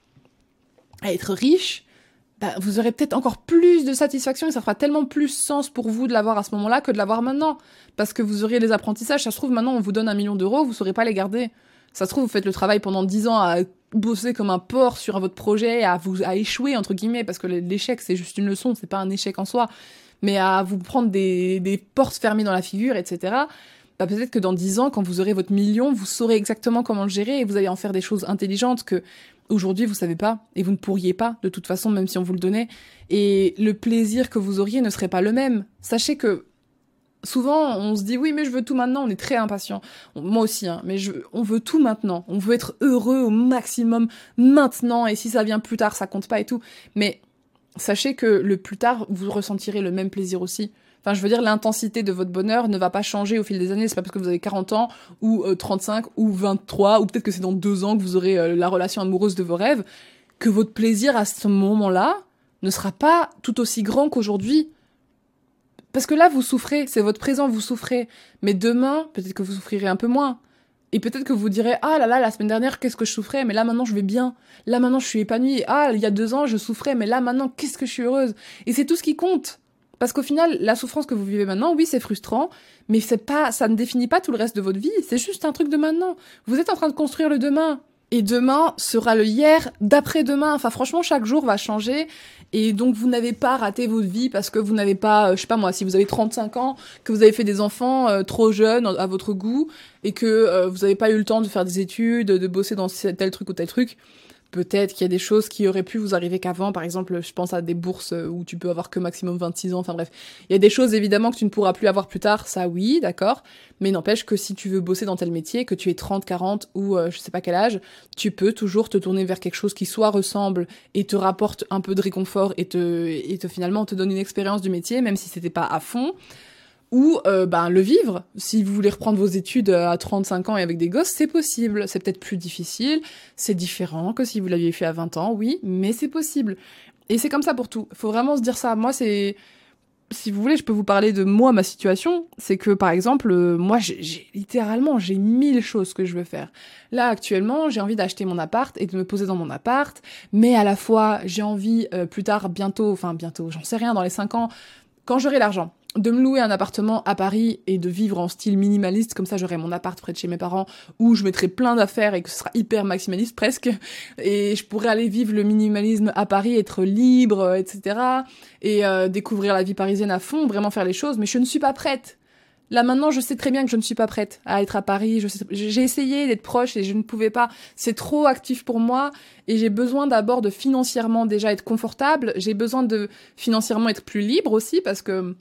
à être riche, bah, vous aurez peut-être encore plus de satisfaction et ça fera tellement plus sens pour vous de l'avoir à ce moment-là que de l'avoir maintenant. Parce que vous aurez les apprentissages. Ça se trouve, maintenant, on vous donne un million d'euros, vous saurez pas les garder. Ça se trouve, vous faites le travail pendant dix ans à bosser comme un porc sur votre projet, à vous, à échouer, entre guillemets, parce que l'échec, c'est juste une leçon, c'est pas un échec en soi. Mais à vous prendre des, des portes fermées dans la figure, etc. Bah, peut-être que dans dix ans, quand vous aurez votre million, vous saurez exactement comment le gérer et vous allez en faire des choses intelligentes que Aujourd'hui, vous savez pas, et vous ne pourriez pas, de toute façon, même si on vous le donnait. Et le plaisir que vous auriez ne serait pas le même. Sachez que souvent, on se dit oui, mais je veux tout maintenant. On est très impatient. Moi aussi, hein, mais je, on veut tout maintenant. On veut être heureux au maximum maintenant. Et si ça vient plus tard, ça compte pas et tout. Mais sachez que le plus tard, vous ressentirez le même plaisir aussi. Enfin, je veux dire, l'intensité de votre bonheur ne va pas changer au fil des années. C'est pas parce que vous avez 40 ans ou 35 euh, ou 23 ou peut-être que c'est dans deux ans que vous aurez euh, la relation amoureuse de vos rêves que votre plaisir à ce moment-là ne sera pas tout aussi grand qu'aujourd'hui. Parce que là, vous souffrez, c'est votre présent, vous souffrez. Mais demain, peut-être que vous souffrirez un peu moins. Et peut-être que vous direz, ah là là, la semaine dernière, qu'est-ce que je souffrais, mais là maintenant je vais bien. Là maintenant je suis épanouie. Ah, il y a deux ans, je souffrais, mais là maintenant, qu'est-ce que je suis heureuse? Et c'est tout ce qui compte. Parce qu'au final, la souffrance que vous vivez maintenant, oui, c'est frustrant, mais c'est pas, ça ne définit pas tout le reste de votre vie. C'est juste un truc de maintenant. Vous êtes en train de construire le demain. Et demain sera le hier d'après-demain. Enfin, franchement, chaque jour va changer. Et donc, vous n'avez pas raté votre vie parce que vous n'avez pas, euh, je sais pas moi, si vous avez 35 ans, que vous avez fait des enfants euh, trop jeunes à votre goût et que euh, vous n'avez pas eu le temps de faire des études, de bosser dans tel truc ou tel truc peut-être qu'il y a des choses qui auraient pu vous arriver qu'avant. Par exemple, je pense à des bourses euh, où tu peux avoir que maximum 26 ans. Enfin bref, il y a des choses évidemment que tu ne pourras plus avoir plus tard. Ça, oui, d'accord. Mais n'empêche que si tu veux bosser dans tel métier, que tu es 30, 40 ou euh, je sais pas quel âge, tu peux toujours te tourner vers quelque chose qui soit ressemble et te rapporte un peu de réconfort et te, et te finalement te donne une expérience du métier, même si c'était pas à fond ou euh, ben le vivre. Si vous voulez reprendre vos études euh, à 35 ans et avec des gosses, c'est possible. C'est peut-être plus difficile, c'est différent que si vous l'aviez fait à 20 ans, oui, mais c'est possible. Et c'est comme ça pour tout. Faut vraiment se dire ça. Moi, c'est si vous voulez, je peux vous parler de moi, ma situation. C'est que, par exemple, euh, moi, j'ai littéralement, j'ai mille choses que je veux faire. Là, actuellement, j'ai envie d'acheter mon appart et de me poser dans mon appart, mais à la fois, j'ai envie, plus tard, bientôt, enfin bientôt, j'en sais rien, dans les cinq ans, quand j'aurai l'argent, de me louer un appartement à Paris et de vivre en style minimaliste, comme ça j'aurai mon appart près de chez mes parents où je mettrai plein d'affaires et que ce sera hyper maximaliste presque, et je pourrais aller vivre le minimalisme à Paris, être libre, etc. et euh, découvrir la vie parisienne à fond, vraiment faire les choses, mais je ne suis pas prête. Là maintenant, je sais très bien que je ne suis pas prête à être à Paris. J'ai essayé d'être proche et je ne pouvais pas. C'est trop actif pour moi et j'ai besoin d'abord de financièrement déjà être confortable. J'ai besoin de financièrement être plus libre aussi parce que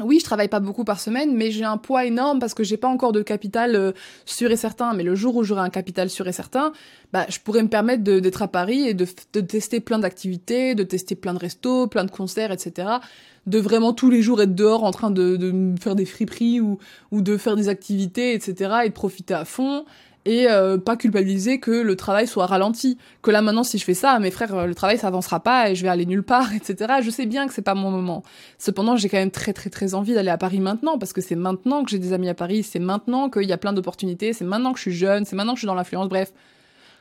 oui, je travaille pas beaucoup par semaine, mais j'ai un poids énorme parce que j'ai pas encore de capital euh, sûr et certain. Mais le jour où j'aurai un capital sûr et certain, bah, je pourrais me permettre d'être à Paris et de, de tester plein d'activités, de tester plein de restos, plein de concerts, etc. De vraiment tous les jours être dehors en train de, de faire des friperies ou, ou de faire des activités, etc. et de profiter à fond et euh, pas culpabiliser que le travail soit ralenti. Que là maintenant si je fais ça, mes frères, euh, le travail ça avancera pas et je vais aller nulle part, etc. Je sais bien que c'est pas mon moment. Cependant, j'ai quand même très très très envie d'aller à Paris maintenant parce que c'est maintenant que j'ai des amis à Paris, c'est maintenant qu'il y a plein d'opportunités, c'est maintenant que je suis jeune, c'est maintenant que je suis dans l'influence. Bref,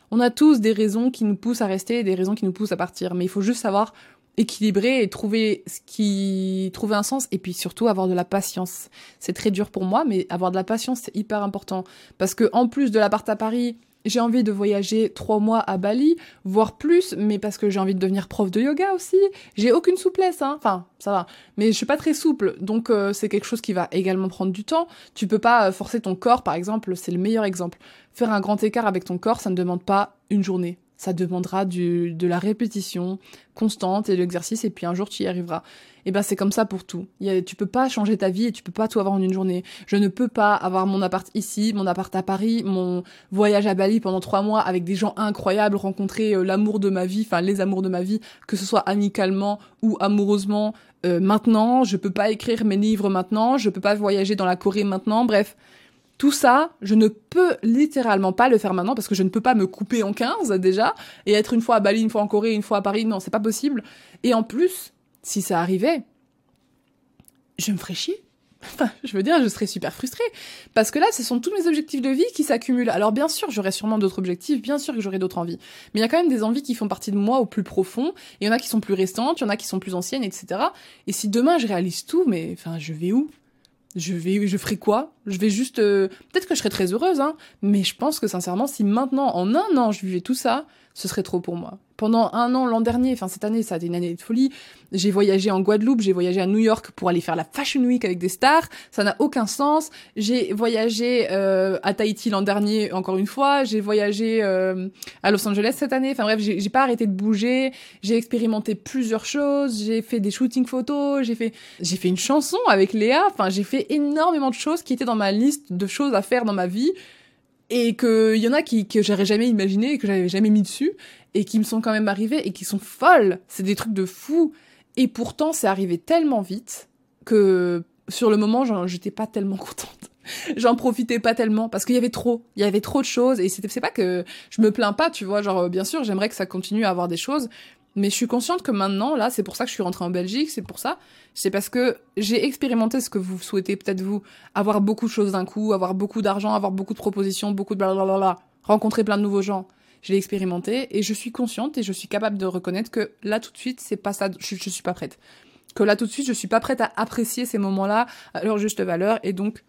on a tous des raisons qui nous poussent à rester et des raisons qui nous poussent à partir. Mais il faut juste savoir équilibrer et trouver ce qui trouver un sens et puis surtout avoir de la patience. C'est très dur pour moi mais avoir de la patience c'est hyper important parce que en plus de l'appart à Paris, j'ai envie de voyager trois mois à Bali, voire plus, mais parce que j'ai envie de devenir prof de yoga aussi. J'ai aucune souplesse, hein. Enfin, ça va. Mais je suis pas très souple, donc euh, c'est quelque chose qui va également prendre du temps. Tu peux pas euh, forcer ton corps, par exemple, c'est le meilleur exemple. Faire un grand écart avec ton corps, ça ne demande pas une journée ça demandera du, de la répétition constante et de l'exercice, et puis un jour tu y arriveras. Et ben c'est comme ça pour tout. Y tu peux pas changer ta vie et tu peux pas tout avoir en une journée. Je ne peux pas avoir mon appart ici, mon appart à Paris, mon voyage à Bali pendant trois mois avec des gens incroyables, rencontrer euh, l'amour de ma vie, enfin les amours de ma vie, que ce soit amicalement ou amoureusement. Euh, maintenant, je peux pas écrire mes livres maintenant, je peux pas voyager dans la Corée maintenant. Bref, tout ça, je ne peux littéralement pas le faire maintenant parce que je ne peux pas me couper en 15 déjà et être une fois à Bali, une fois en Corée, une fois à Paris. Non, c'est pas possible. Et en plus, si ça arrivait, je me ferais chier. Enfin, je veux dire, je serais super frustrée. Parce que là, ce sont tous mes objectifs de vie qui s'accumulent. Alors bien sûr, j'aurai sûrement d'autres objectifs, bien sûr que j'aurai d'autres envies. Mais il y a quand même des envies qui font partie de moi au plus profond. Il y en a qui sont plus restantes, il y en a qui sont plus anciennes, etc. Et si demain je réalise tout, mais enfin, je vais où? Je vais, je ferai quoi? Je vais juste, euh, peut-être que je serai très heureuse, hein, mais je pense que sincèrement, si maintenant, en un an, je vivais tout ça, ce serait trop pour moi. Pendant un an, l'an dernier, enfin cette année, ça a été une année de folie. J'ai voyagé en Guadeloupe, j'ai voyagé à New York pour aller faire la Fashion Week avec des stars. Ça n'a aucun sens. J'ai voyagé euh, à Tahiti l'an dernier, encore une fois. J'ai voyagé euh, à Los Angeles cette année. Enfin bref, j'ai pas arrêté de bouger. J'ai expérimenté plusieurs choses. J'ai fait des shootings photos. J'ai fait, j'ai fait une chanson avec Léa. Enfin, j'ai fait énormément de choses qui étaient dans ma liste de choses à faire dans ma vie et qu'il y en a qui, que j'aurais jamais imaginé que j'avais jamais mis dessus et qui me sont quand même arrivées et qui sont folles. C'est des trucs de fou. Et pourtant, c'est arrivé tellement vite que sur le moment, j'étais pas tellement contente. J'en profitais pas tellement parce qu'il y avait trop, il y avait trop de choses et c'est pas que je me plains pas, tu vois, genre bien sûr, j'aimerais que ça continue à avoir des choses, Mais je suis consciente que maintenant, là, c'est pour ça que je suis rentrée en Belgique, c'est pour ça. C'est parce que j'ai expérimenté ce que vous souhaitez peut-être vous, avoir beaucoup de choses d'un coup, avoir beaucoup d'argent, avoir beaucoup de propositions, beaucoup de blablabla, rencontrer plein de nouveaux gens. Je l'ai expérimenté et je suis consciente et je suis capable de reconnaître que là tout de suite, c'est pas ça, je, je suis pas prête. Que là tout de suite, je suis pas prête à apprécier ces moments-là à leur juste valeur et donc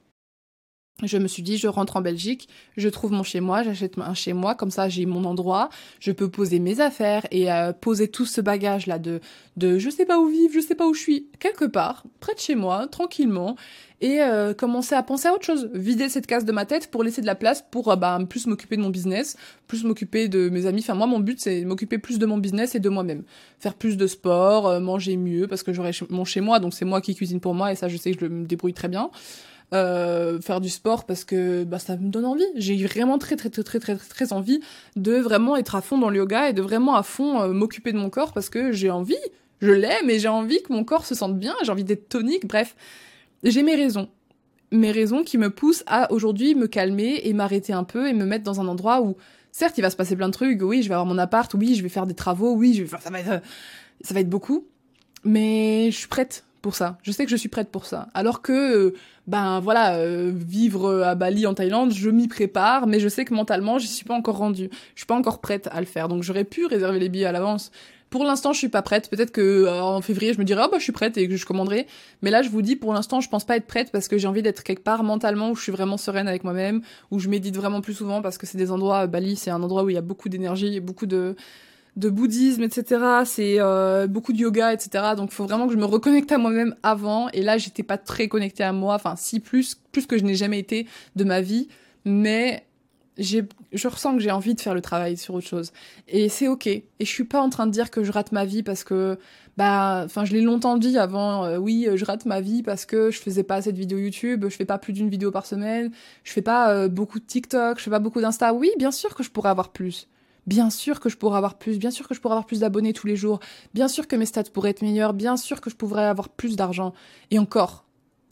je me suis dit, je rentre en Belgique, je trouve mon chez moi, j'achète un chez moi, comme ça j'ai mon endroit, je peux poser mes affaires et euh, poser tout ce bagage là de de je sais pas où vivre, je sais pas où je suis, quelque part, près de chez moi, tranquillement, et euh, commencer à penser à autre chose, vider cette case de ma tête pour laisser de la place pour euh, bah, plus m'occuper de mon business, plus m'occuper de mes amis. Enfin moi mon but c'est m'occuper plus de mon business et de moi-même, faire plus de sport, manger mieux parce que j'aurai mon chez moi, donc c'est moi qui cuisine pour moi et ça je sais que je me débrouille très bien. Euh, faire du sport parce que bah, ça me donne envie. J'ai vraiment très très très très très très envie de vraiment être à fond dans le yoga et de vraiment à fond euh, m'occuper de mon corps parce que j'ai envie, je l'aime et j'ai envie que mon corps se sente bien, j'ai envie d'être tonique, bref. J'ai mes raisons. Mes raisons qui me poussent à aujourd'hui me calmer et m'arrêter un peu et me mettre dans un endroit où certes il va se passer plein de trucs, oui je vais avoir mon appart, oui je vais faire des travaux, oui je vais... ça va être... ça va être beaucoup, mais je suis prête pour ça. Je sais que je suis prête pour ça. Alors que, euh, ben voilà, euh, vivre à Bali en Thaïlande, je m'y prépare, mais je sais que mentalement, je suis pas encore rendue. Je suis pas encore prête à le faire. Donc j'aurais pu réserver les billets à l'avance. Pour l'instant, je suis pas prête. Peut-être que euh, en février, je me dirai, oh bah je suis prête et que je commanderai. Mais là, je vous dis, pour l'instant, je pense pas être prête parce que j'ai envie d'être quelque part mentalement où je suis vraiment sereine avec moi-même, où je médite vraiment plus souvent parce que c'est des endroits, Bali, c'est un endroit où il y a beaucoup d'énergie beaucoup de de bouddhisme, etc. C'est euh, beaucoup de yoga, etc. Donc faut vraiment que je me reconnecte à moi-même avant. Et là, j'étais pas très connectée à moi. Enfin, si plus, plus que je n'ai jamais été de ma vie. Mais j'ai, je ressens que j'ai envie de faire le travail sur autre chose. Et c'est ok. Et je suis pas en train de dire que je rate ma vie parce que, bah, enfin, je l'ai longtemps dit avant. Euh, oui, je rate ma vie parce que je faisais pas assez de vidéos YouTube, je fais pas plus d'une vidéo par semaine, je fais pas euh, beaucoup de TikTok, je fais pas beaucoup d'Insta. Oui, bien sûr que je pourrais avoir plus. Bien sûr que je pourrais avoir plus, bien sûr que je pourrais avoir plus d'abonnés tous les jours, bien sûr que mes stats pourraient être meilleurs, bien sûr que je pourrais avoir plus d'argent. Et encore,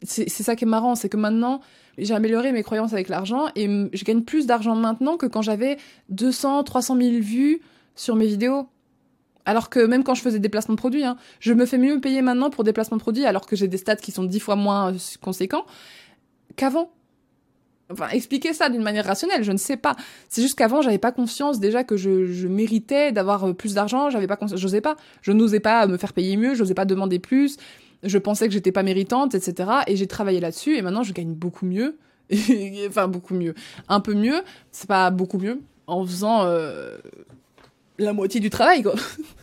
c'est ça qui est marrant, c'est que maintenant, j'ai amélioré mes croyances avec l'argent et je gagne plus d'argent maintenant que quand j'avais 200, 300 000 vues sur mes vidéos. Alors que même quand je faisais des placements de produits, hein, je me fais mieux payer maintenant pour des placements de produits alors que j'ai des stats qui sont dix fois moins euh, conséquents qu'avant. Enfin, expliquer ça d'une manière rationnelle, je ne sais pas. C'est juste qu'avant, j'avais pas conscience déjà que je, méritais d'avoir euh, plus d'argent. J'avais pas conscience, j'osais pas. Je n'osais pas me faire payer mieux, j'osais pas demander plus. Je pensais que j'étais pas méritante, etc. Et j'ai travaillé là-dessus et maintenant je gagne beaucoup mieux. enfin, beaucoup mieux. Un peu mieux. C'est pas beaucoup mieux. En faisant euh, la moitié du travail, quoi.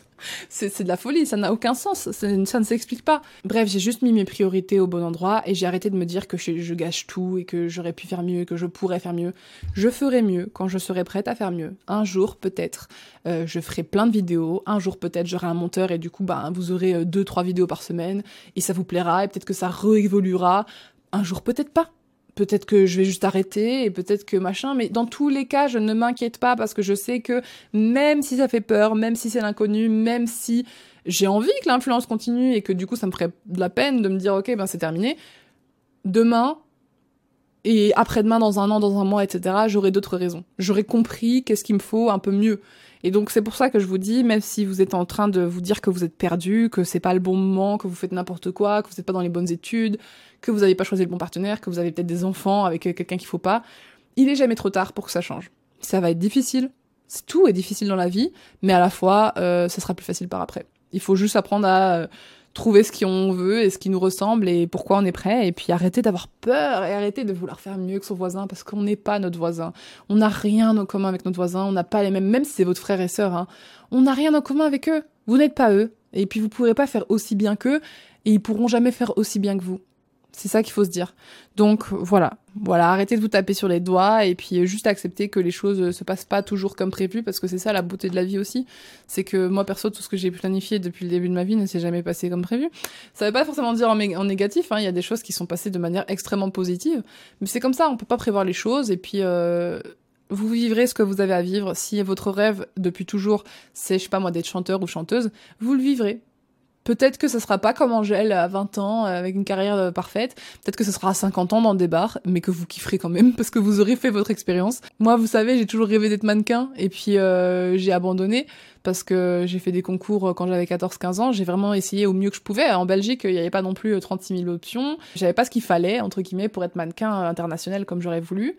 c'est de la folie, ça n'a aucun sens, ça ne s'explique pas. Bref, j'ai juste mis mes priorités au bon endroit et j'ai arrêté de me dire que je, gâche tout et que j'aurais pu faire mieux, que je pourrais faire mieux. Je ferai mieux quand je serai prête à faire mieux. Un jour, peut-être, euh, je ferai plein de vidéos. Un jour, peut-être, j'aurai un monteur et du coup, bah, vous aurez euh, deux, trois vidéos par semaine et ça vous plaira et peut-être que ça réévoluera. Un jour, peut-être pas peut-être que je vais juste arrêter et peut-être que machin, mais dans tous les cas, je ne m'inquiète pas parce que je sais que même si ça fait peur, même si c'est l'inconnu, même si j'ai envie que l'influence continue et que du coup ça me ferait de la peine de me dire ok ben c'est terminé, demain et après-demain, dans un an, dans un mois, etc., j'aurai d'autres raisons. J'aurai compris qu'est-ce qu'il me faut un peu mieux. Et donc c'est pour ça que je vous dis, même si vous êtes en train de vous dire que vous êtes perdu, que c'est pas le bon moment, que vous faites n'importe quoi, que vous n'êtes pas dans les bonnes études, que vous n'avez pas choisi le bon partenaire, que vous avez peut-être des enfants avec euh, quelqu'un qu'il faut pas, il est jamais trop tard pour que ça change. Ça va être difficile, tout est difficile dans la vie, mais à la fois, euh, ça sera plus facile par après. Il faut juste apprendre à euh, trouver ce qu'on veut et ce qui nous ressemble et pourquoi on est prêt et puis arrêter d'avoir peur et arrêter de vouloir faire mieux que son voisin parce qu'on n'est pas notre voisin. On n'a rien en commun avec notre voisin, on n'a pas les mêmes, même si c'est votre frère et sœur, hein, on n'a rien en commun avec eux. Vous n'êtes pas eux et puis vous pourrez pas faire aussi bien qu'eux et ils pourront jamais faire aussi bien que vous. C'est ça qu'il faut se dire. Donc voilà, voilà, arrêtez de vous taper sur les doigts et puis juste accepter que les choses se passent pas toujours comme prévu parce que c'est ça la beauté de la vie aussi. C'est que moi perso tout ce que j'ai planifié depuis le début de ma vie ne s'est jamais passé comme prévu. Ça veut pas forcément dire en, négatif. Hein. Il y a des choses qui sont passées de manière extrêmement positive, mais c'est comme ça. On peut pas prévoir les choses et puis. Euh, vous vivrez ce que vous avez à vivre. Si votre rêve depuis toujours, c'est, je sais pas moi, d'être chanteur ou chanteuse, vous le vivrez Peut-être que ce sera pas comme Angèle à 20 ans avec une carrière euh, parfaite. Peut-être que ce sera à 50 ans dans des bars, mais que vous kifferez quand même parce que vous aurez fait votre expérience. Moi, vous savez, j'ai toujours rêvé d'être mannequin et puis euh, j'ai abandonné parce que j'ai fait des concours quand j'avais 14-15 ans. J'ai vraiment essayé au mieux que je pouvais. En Belgique, il n'y avait pas non plus 36 000 options. J'avais pas ce qu'il fallait, entre guillemets, pour être mannequin international comme j'aurais voulu.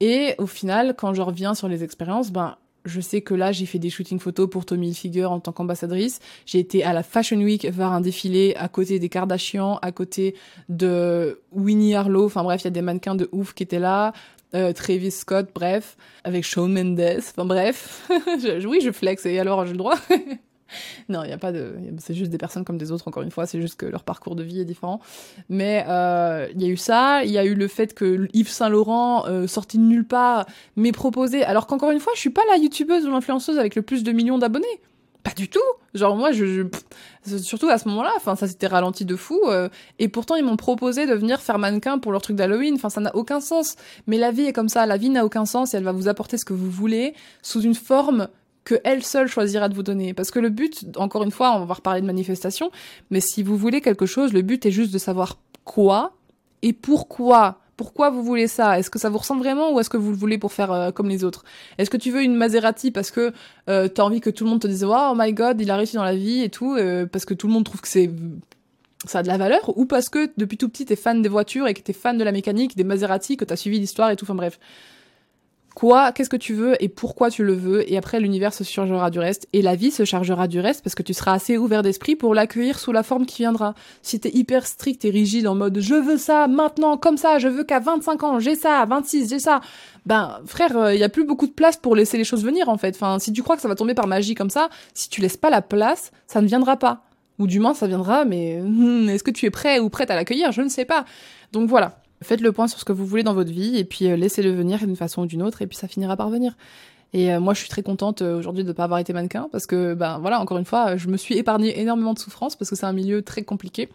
Et au final, quand je reviens sur les expériences, ben, je sais que là, j'ai fait des shootings photos pour Tommy Hilfiger en tant qu'ambassadrice. J'ai été à la Fashion Week voir un défilé à côté des Kardashian, à côté de Winnie Harlow. Enfin bref, il y a des mannequins de ouf qui étaient là. Euh, Travis Scott, bref, avec Shawn Mendes. Enfin bref, oui, je flex et alors j'ai le droit. non, il n'y a pas de. C'est juste des personnes comme des autres, encore une fois, c'est juste que leur parcours de vie est différent. Mais euh, il y a eu ça, il y a eu le fait que Yves Saint-Laurent, euh, sorti de nulle part, m'ait proposé. Alors qu'encore une fois, je suis pas la youtubeuse ou l'influenceuse avec le plus de millions d'abonnés. Pas du tout. Genre moi, je, surtout à ce moment-là, enfin ça s'était ralenti de fou. Euh, et pourtant ils m'ont proposé de venir faire mannequin pour leur truc d'Halloween. Enfin ça n'a aucun sens. Mais la vie est comme ça. La vie n'a aucun sens et elle va vous apporter ce que vous voulez sous une forme que elle seule choisira de vous donner. Parce que le but, encore une fois, on va reparler de manifestation, mais si vous voulez quelque chose, le but est juste de savoir quoi et pourquoi. Pourquoi vous voulez ça? Est-ce que ça vous ressemble vraiment ou est-ce que vous le voulez pour faire euh, comme les autres? Est-ce que tu veux une Maserati parce que euh, t'as envie que tout le monde te dise oh my god il a réussi dans la vie et tout euh, parce que tout le monde trouve que c'est ça a de la valeur ou parce que depuis tout petit t'es fan des voitures et que t'es fan de la mécanique des Maserati que t'as suivi l'histoire et tout enfin bref quoi, qu'est-ce que tu veux et pourquoi tu le veux, et après l'univers se chargera du reste, et la vie se chargera du reste parce que tu seras assez ouvert d'esprit pour l'accueillir sous la forme qui viendra. Si t'es hyper strict et rigide en mode je veux ça maintenant, comme ça, je veux qu'à 25 ans j'ai ça, à 26 j'ai ça, ben frère, il euh, y a plus beaucoup de place pour laisser les choses venir en fait. Enfin, si tu crois que ça va tomber par magie comme ça, si tu laisses pas la place, ça ne viendra pas. Ou du moins ça viendra, mais hmm, est-ce que tu es prêt ou prête à l'accueillir? Je ne sais pas. Donc voilà. Faites le point sur ce que vous voulez dans votre vie et puis euh, laissez-le venir d'une façon ou d'une autre et puis ça finira par venir. Et euh, moi, je suis très contente euh, aujourd'hui de ne pas avoir été mannequin parce que, ben voilà, encore une fois, je me suis épargné énormément de souffrance parce que c'est un milieu très compliqué.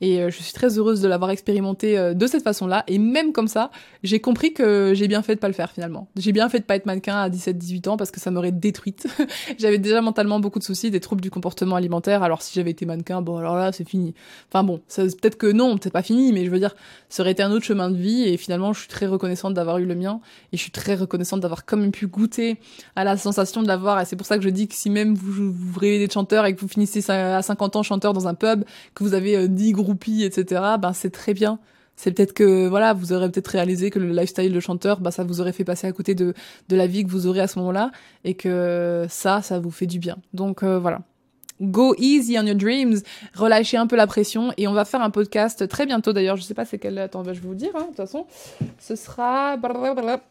Et euh, je suis très heureuse de l'avoir expérimenté euh, de cette façon-là. Et même comme ça, j'ai compris que j'ai bien fait de pas le faire finalement. J'ai bien fait de pas être mannequin à 17-18 ans parce que ça m'aurait détruite. j'avais déjà mentalement beaucoup de soucis, des troubles du comportement alimentaire. Alors si j'avais été mannequin, bon alors là c'est fini. Enfin bon, peut-être que non, c'est pas fini, mais je veux dire, ça aurait été un autre chemin de vie. Et finalement, je suis très reconnaissante d'avoir eu le mien. Et je suis très reconnaissante d'avoir quand même pu goûter à la sensation de l'avoir. Et c'est pour ça que je dis que si même vous, vous rêvez d'être chanteur et que vous finissez à 50 ans chanteur dans un pub, que vous avez 10 euh, etc., ben c'est très bien. C'est peut-être que voilà, vous aurez peut-être réalisé que le lifestyle de chanteur, ben ça vous aurait fait passer à côté de de la vie que vous aurez à ce moment-là, et que ça, ça vous fait du bien. Donc euh, voilà go easy on your dreams, relâchez un peu la pression et on va faire un podcast très bientôt d'ailleurs, je sais pas c'est quelle attends, je vais vous dire hein, de toute façon. Ce sera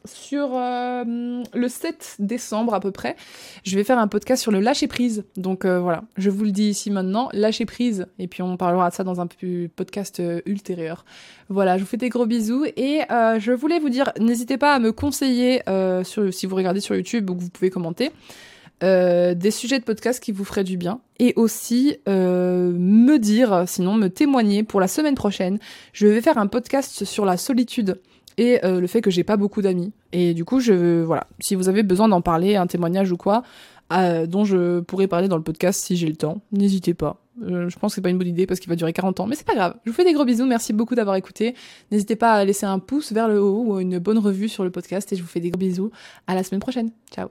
sur euh, le 7 décembre à peu près. Je vais faire un podcast sur le lâcher prise. Donc euh, voilà, je vous le dis ici maintenant, lâcher prise et puis on parlera de ça dans un podcast euh, ultérieur. Voilà, je vous fais des gros bisous et je voulais vous dire n'hésitez pas à me conseiller sur si vous regardez sur YouTube ou que vous pouvez commenter. Euh, des sujets de podcast qui vous feraient du bien et aussi euh, me dire, sinon me témoigner pour la semaine prochaine. Je vais faire un podcast sur la solitude et euh, le fait que j'ai pas beaucoup d'amis. Et du coup, je voilà, si vous avez besoin d'en parler, un témoignage ou quoi, dont je pourrais parler dans le podcast si j'ai le temps, n'hésitez pas. je pense que c'est pas une bonne idée parce qu'il va durer 40 ans, mais c'est pas grave. Je vous fais des gros bisous, merci beaucoup d'avoir écouté. N'hésitez pas à laisser un pouce vers le haut ou une bonne revue sur le podcast et je vous fais des gros bisous. À la semaine prochaine. Ciao.